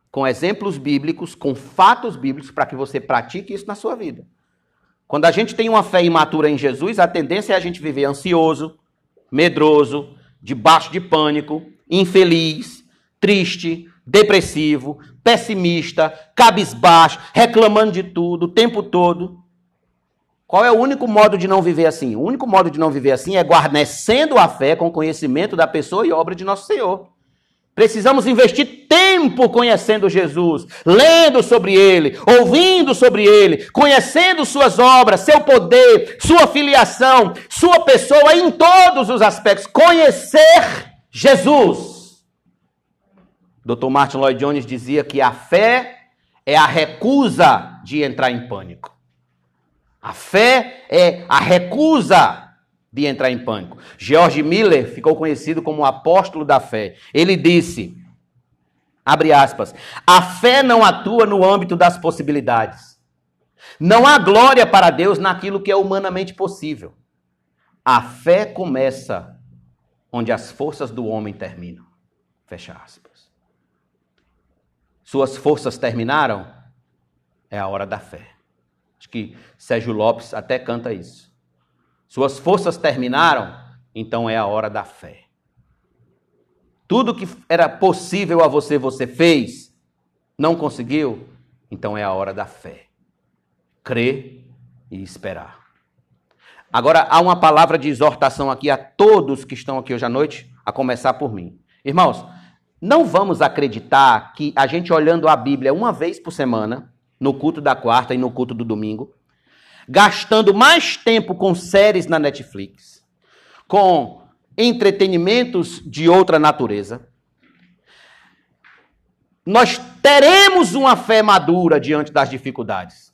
com exemplos bíblicos, com fatos bíblicos, para que você pratique isso na sua vida. Quando a gente tem uma fé imatura em Jesus, a tendência é a gente viver ansioso, medroso, debaixo de pânico, infeliz, triste, depressivo, pessimista, cabisbaixo, reclamando de tudo o tempo todo. Qual é o único modo de não viver assim? O único modo de não viver assim é guarnecendo a fé com conhecimento da pessoa e obra de nosso Senhor. Precisamos investir tempo conhecendo Jesus, lendo sobre ele, ouvindo sobre ele, conhecendo suas obras, seu poder, sua filiação, sua pessoa em todos os aspectos. Conhecer Jesus. Dr. Martin Lloyd Jones dizia que a fé é a recusa de entrar em pânico. A fé é a recusa de entrar em pânico. George Miller ficou conhecido como o apóstolo da fé. Ele disse, abre aspas, a fé não atua no âmbito das possibilidades. Não há glória para Deus naquilo que é humanamente possível. A fé começa onde as forças do homem terminam. Fecha aspas. Suas forças terminaram? É a hora da fé. Acho que Sérgio Lopes até canta isso. Suas forças terminaram, então é a hora da fé. Tudo que era possível a você, você fez. Não conseguiu? Então é a hora da fé. Crer e esperar. Agora, há uma palavra de exortação aqui a todos que estão aqui hoje à noite, a começar por mim. Irmãos, não vamos acreditar que a gente olhando a Bíblia uma vez por semana, no culto da quarta e no culto do domingo, gastando mais tempo com séries na Netflix, com entretenimentos de outra natureza, nós teremos uma fé madura diante das dificuldades.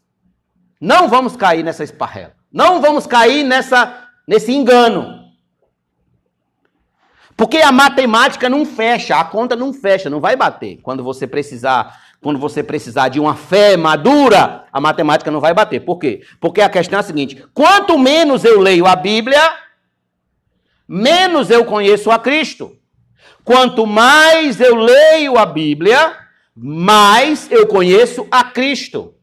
Não vamos cair nessa esparrela. Não vamos cair nessa, nesse engano. Porque a matemática não fecha, a conta não fecha, não vai bater. Quando você precisar, quando você precisar de uma fé madura, a matemática não vai bater. Por quê? Porque a questão é a seguinte: quanto menos eu leio a Bíblia, menos eu conheço a Cristo. Quanto mais eu leio a Bíblia, mais eu conheço a Cristo.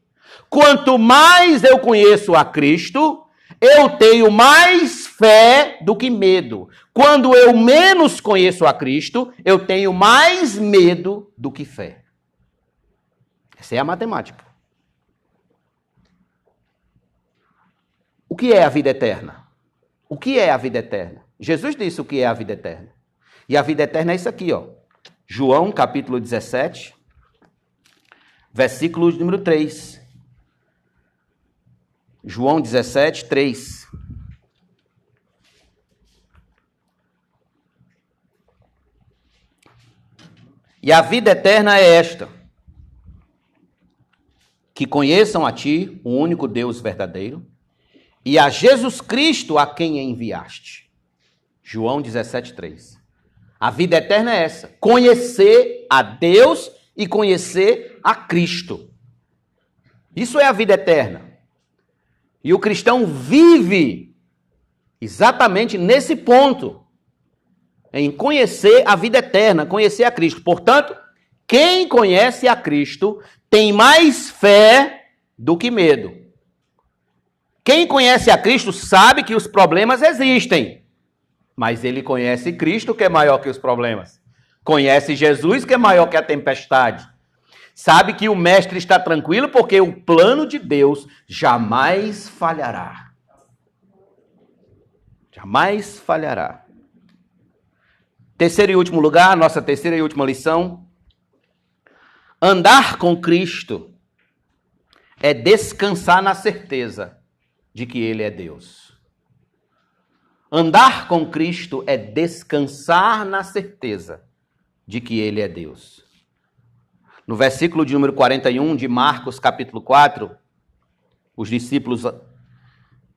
Quanto mais eu conheço a Cristo, eu tenho mais fé do que medo. Quando eu menos conheço a Cristo, eu tenho mais medo do que fé. Essa é a matemática. O que é a vida eterna? O que é a vida eterna? Jesus disse o que é a vida eterna. E a vida eterna é isso aqui, ó. João capítulo 17, versículo número 3. João 17, 3. E a vida eterna é esta: que conheçam a Ti, o único Deus verdadeiro, e a Jesus Cristo a quem enviaste. João 17, 3. A vida eterna é essa: conhecer a Deus e conhecer a Cristo. Isso é a vida eterna. E o cristão vive exatamente nesse ponto, em conhecer a vida eterna, conhecer a Cristo. Portanto, quem conhece a Cristo tem mais fé do que medo. Quem conhece a Cristo sabe que os problemas existem, mas ele conhece Cristo que é maior que os problemas. Conhece Jesus que é maior que a tempestade. Sabe que o mestre está tranquilo porque o plano de Deus jamais falhará. Jamais falhará. Terceiro e último lugar, nossa terceira e última lição. Andar com Cristo é descansar na certeza de que Ele é Deus. Andar com Cristo é descansar na certeza de que Ele é Deus. No versículo de número 41 de Marcos, capítulo 4, os discípulos,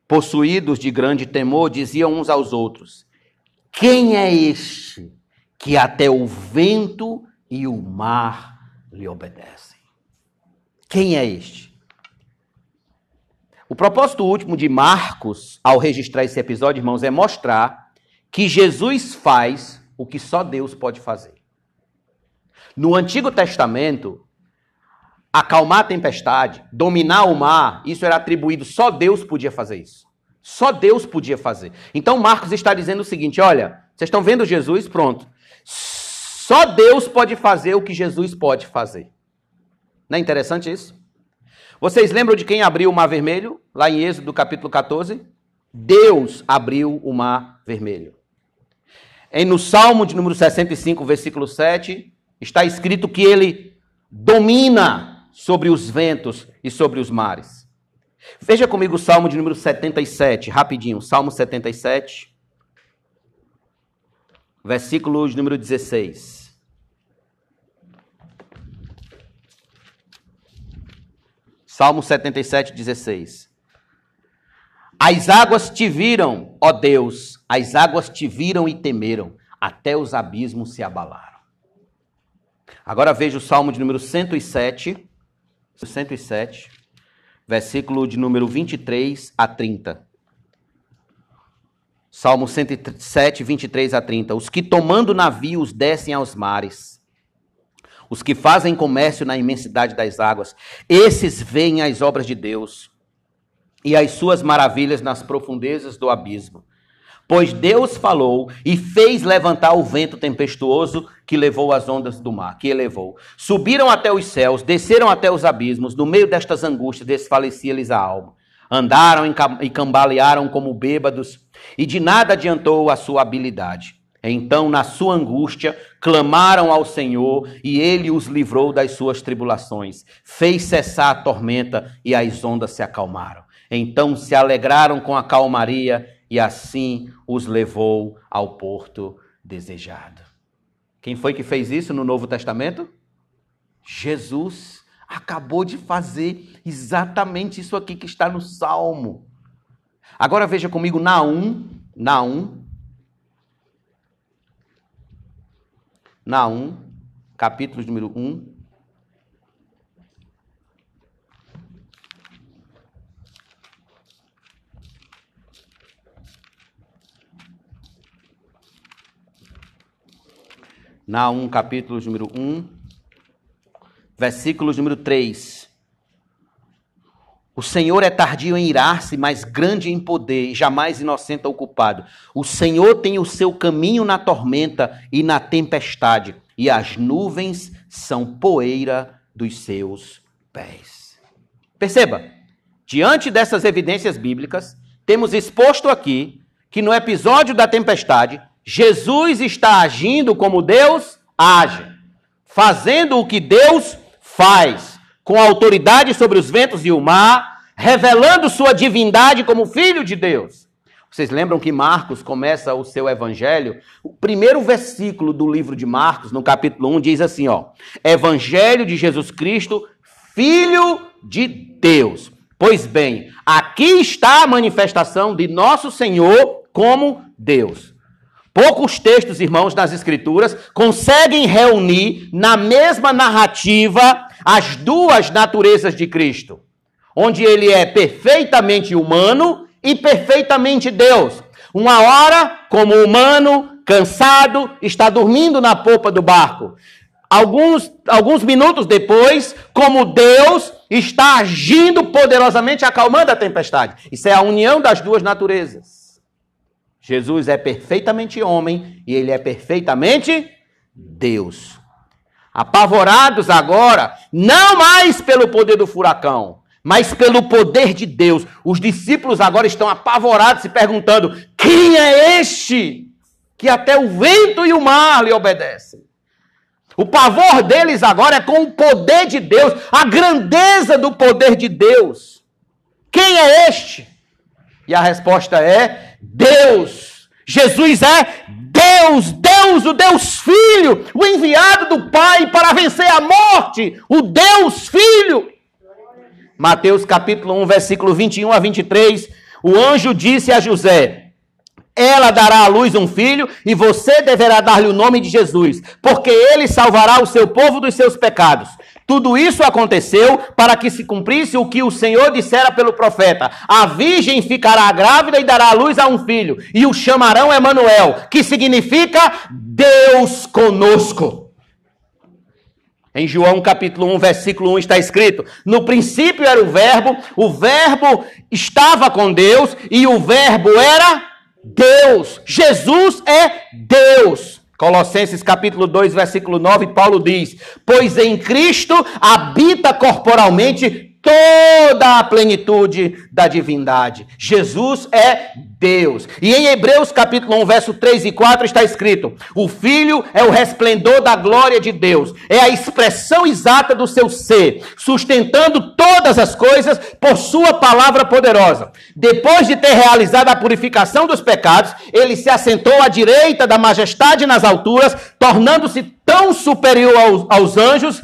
possuídos de grande temor, diziam uns aos outros: Quem é este que até o vento e o mar lhe obedecem? Quem é este? O propósito último de Marcos, ao registrar esse episódio, irmãos, é mostrar que Jesus faz o que só Deus pode fazer. No Antigo Testamento, acalmar a tempestade, dominar o mar, isso era atribuído, só Deus podia fazer isso. Só Deus podia fazer. Então Marcos está dizendo o seguinte: olha, vocês estão vendo Jesus? Pronto. Só Deus pode fazer o que Jesus pode fazer. Não é interessante isso? Vocês lembram de quem abriu o mar vermelho? Lá em Êxodo capítulo 14? Deus abriu o mar vermelho. E no Salmo de número 65, versículo 7, está escrito que ele domina sobre os ventos e sobre os mares. Veja comigo o Salmo de número 77, rapidinho. Salmo 77, versículo de número 16. Salmo 77, 16. As águas te viram, ó Deus, as águas te viram e temeram, até os abismos se abalaram. Agora veja o Salmo de número 107, 107, versículo de número 23 a 30. Salmo 107, 23 a 30. Os que tomando navios descem aos mares, os que fazem comércio na imensidade das águas, esses veem as obras de Deus e as suas maravilhas nas profundezas do abismo. Pois Deus falou e fez levantar o vento tempestuoso que levou as ondas do mar, que elevou. Subiram até os céus, desceram até os abismos, no meio destas angústias desfalecia-lhes a alma. Andaram e cambalearam como bêbados, e de nada adiantou a sua habilidade. Então, na sua angústia, clamaram ao Senhor, e ele os livrou das suas tribulações. Fez cessar a tormenta, e as ondas se acalmaram. Então se alegraram com a calmaria e assim os levou ao porto desejado. Quem foi que fez isso no Novo Testamento? Jesus acabou de fazer exatamente isso aqui que está no Salmo. Agora veja comigo Naum, Naum, Naum, capítulo número 1. Naum, capítulo número 1, versículo número 3. O Senhor é tardio em irar-se, mas grande em poder, e jamais inocente ou culpado. O Senhor tem o seu caminho na tormenta e na tempestade, e as nuvens são poeira dos seus pés. Perceba, diante dessas evidências bíblicas, temos exposto aqui que no episódio da tempestade, Jesus está agindo como Deus age, fazendo o que Deus faz, com autoridade sobre os ventos e o mar, revelando sua divindade como filho de Deus. Vocês lembram que Marcos começa o seu evangelho? O primeiro versículo do livro de Marcos, no capítulo 1, diz assim, ó: Evangelho de Jesus Cristo, filho de Deus. Pois bem, aqui está a manifestação de nosso Senhor como Deus. Poucos textos, irmãos, das Escrituras conseguem reunir na mesma narrativa as duas naturezas de Cristo, onde ele é perfeitamente humano e perfeitamente Deus. Uma hora, como humano, cansado, está dormindo na popa do barco. Alguns, alguns minutos depois, como Deus, está agindo poderosamente, acalmando a tempestade. Isso é a união das duas naturezas. Jesus é perfeitamente homem e ele é perfeitamente Deus. Apavorados agora, não mais pelo poder do furacão, mas pelo poder de Deus. Os discípulos agora estão apavorados, se perguntando: quem é este que até o vento e o mar lhe obedecem? O pavor deles agora é com o poder de Deus, a grandeza do poder de Deus. Quem é este? E a resposta é Deus. Jesus é Deus, Deus, o Deus Filho, o enviado do Pai para vencer a morte, o Deus Filho. Mateus capítulo 1, versículo 21 a 23, o anjo disse a José: ela dará à luz um filho e você deverá dar-lhe o nome de Jesus, porque ele salvará o seu povo dos seus pecados. Tudo isso aconteceu para que se cumprisse o que o Senhor dissera pelo profeta: A virgem ficará grávida e dará à luz a um filho, e o chamarão Emanuel, que significa Deus conosco. Em João capítulo 1, versículo 1 está escrito: No princípio era o Verbo, o Verbo estava com Deus e o Verbo era Deus. Jesus é Deus. Colossenses capítulo 2, versículo 9, Paulo diz: Pois em Cristo habita corporalmente toda a plenitude da divindade. Jesus é Deus. E em Hebreus capítulo 1, verso 3 e 4 está escrito: O Filho é o resplendor da glória de Deus, é a expressão exata do seu ser, sustentando todas as coisas por sua palavra poderosa. Depois de ter realizado a purificação dos pecados, ele se assentou à direita da majestade nas alturas, tornando-se tão superior aos, aos anjos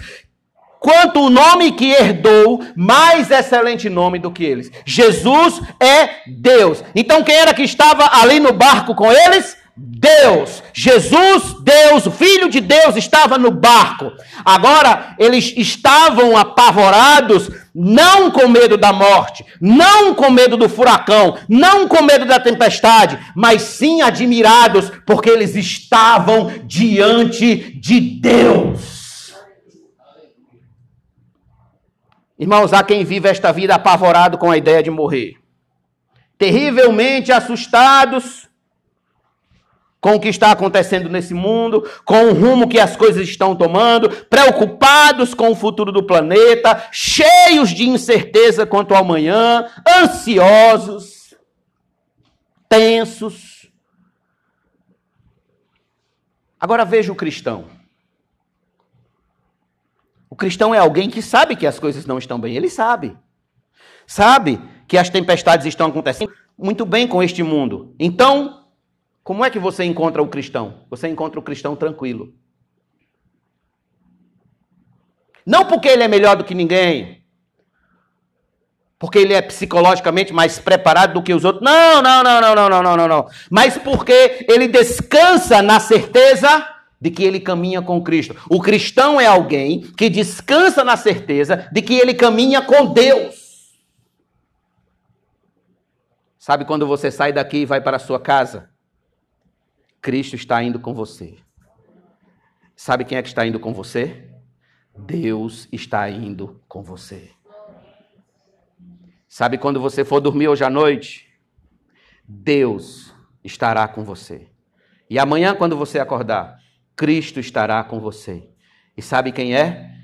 quanto o nome que herdou, mais excelente nome do que eles. Jesus é Deus. Então quem era que estava ali no barco com eles? Deus, Jesus, Deus, o Filho de Deus estava no barco. Agora eles estavam apavorados, não com medo da morte, não com medo do furacão, não com medo da tempestade, mas sim admirados, porque eles estavam diante de Deus. Irmãos, há quem vive esta vida apavorado com a ideia de morrer. Terrivelmente assustados com o que está acontecendo nesse mundo, com o rumo que as coisas estão tomando, preocupados com o futuro do planeta, cheios de incerteza quanto ao amanhã, ansiosos, tensos. Agora veja o cristão. O cristão é alguém que sabe que as coisas não estão bem, ele sabe. Sabe que as tempestades estão acontecendo muito bem com este mundo. Então, como é que você encontra o cristão? Você encontra o cristão tranquilo. Não porque ele é melhor do que ninguém, porque ele é psicologicamente mais preparado do que os outros. Não, não, não, não, não, não, não, não. Mas porque ele descansa na certeza de que ele caminha com Cristo. O cristão é alguém que descansa na certeza de que ele caminha com Deus. Sabe quando você sai daqui e vai para a sua casa? Cristo está indo com você. Sabe quem é que está indo com você? Deus está indo com você. Sabe quando você for dormir hoje à noite? Deus estará com você. E amanhã, quando você acordar, Cristo estará com você. E sabe quem é?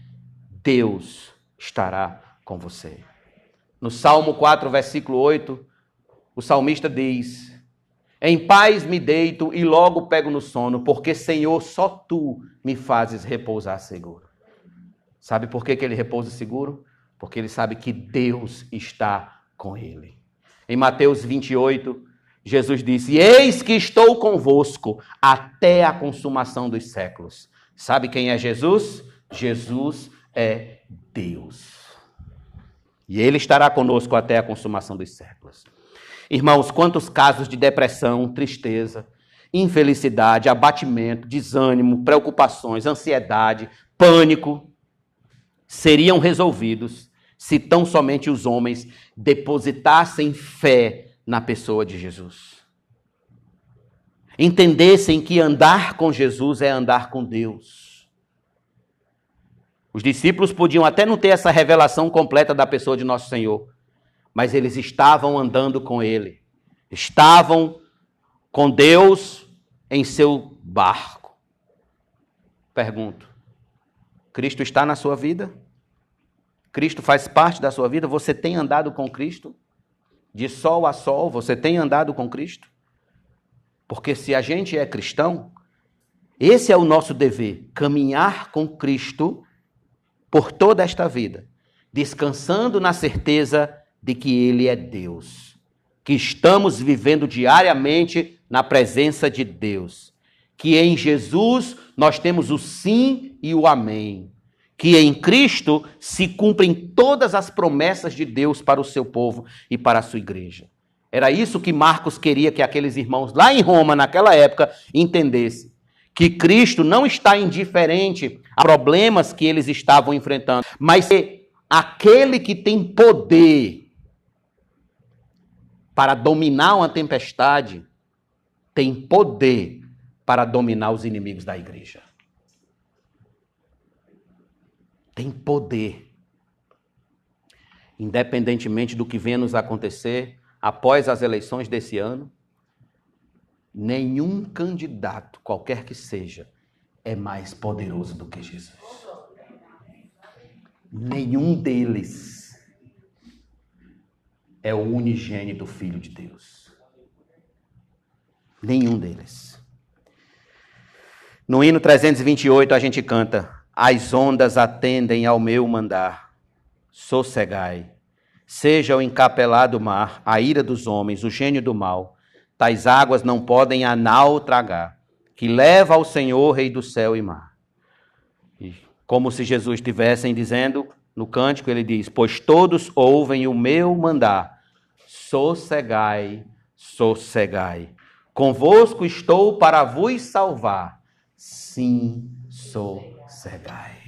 Deus estará com você. No Salmo 4, versículo 8, o salmista diz: Em paz me deito e logo pego no sono, porque, Senhor, só tu me fazes repousar seguro. Sabe por que, que ele repousa seguro? Porque ele sabe que Deus está com ele. Em Mateus 28, Jesus disse: Eis que estou convosco até a consumação dos séculos. Sabe quem é Jesus? Jesus é Deus. E Ele estará conosco até a consumação dos séculos. Irmãos, quantos casos de depressão, tristeza, infelicidade, abatimento, desânimo, preocupações, ansiedade, pânico seriam resolvidos se tão somente os homens depositassem fé na pessoa de Jesus. Entendessem que andar com Jesus é andar com Deus. Os discípulos podiam até não ter essa revelação completa da pessoa de nosso Senhor, mas eles estavam andando com Ele, estavam com Deus em seu barco. Pergunto: Cristo está na sua vida? Cristo faz parte da sua vida? Você tem andado com Cristo? De sol a sol, você tem andado com Cristo? Porque se a gente é cristão, esse é o nosso dever, caminhar com Cristo por toda esta vida, descansando na certeza de que Ele é Deus, que estamos vivendo diariamente na presença de Deus, que em Jesus nós temos o sim e o amém, que em Cristo se cumprem todas as promessas de Deus para o seu povo e para a sua igreja. Era isso que Marcos queria que aqueles irmãos lá em Roma, naquela época, entendessem. Que Cristo não está indiferente a problemas que eles estavam enfrentando, mas que aquele que tem poder para dominar uma tempestade, tem poder para dominar os inimigos da igreja. Tem poder. Independentemente do que venha nos acontecer após as eleições desse ano, nenhum candidato, qualquer que seja, é mais poderoso do que Jesus. Nenhum deles é o unigênito Filho de Deus. Nenhum deles. No hino 328 a gente canta: as ondas atendem ao meu mandar. Sossegai. Seja o encapelado mar, a ira dos homens, o gênio do mal, tais águas não podem a nau tragar, que leva ao Senhor, Rei do céu e mar. Como se Jesus estivesse dizendo no cântico, ele diz: Pois todos ouvem o meu mandar, sossegai, sossegai. Convosco estou para vos salvar. Sim, sou cegai.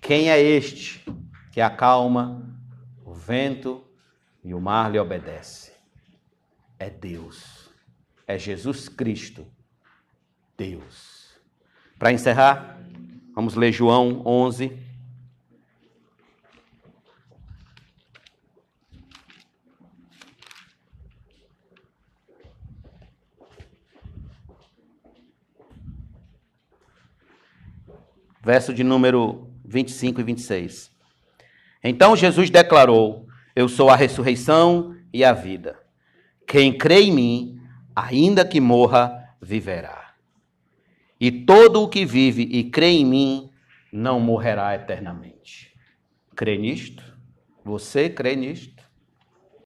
Quem é este que acalma o vento e o mar lhe obedece? É Deus. É Jesus Cristo. Deus. Para encerrar, vamos ler João 11, verso de número 25 e 26. Então Jesus declarou: Eu sou a ressurreição e a vida. Quem crê em mim, ainda que morra, viverá. E todo o que vive e crê em mim não morrerá eternamente. Crê nisto? Você crê nisto?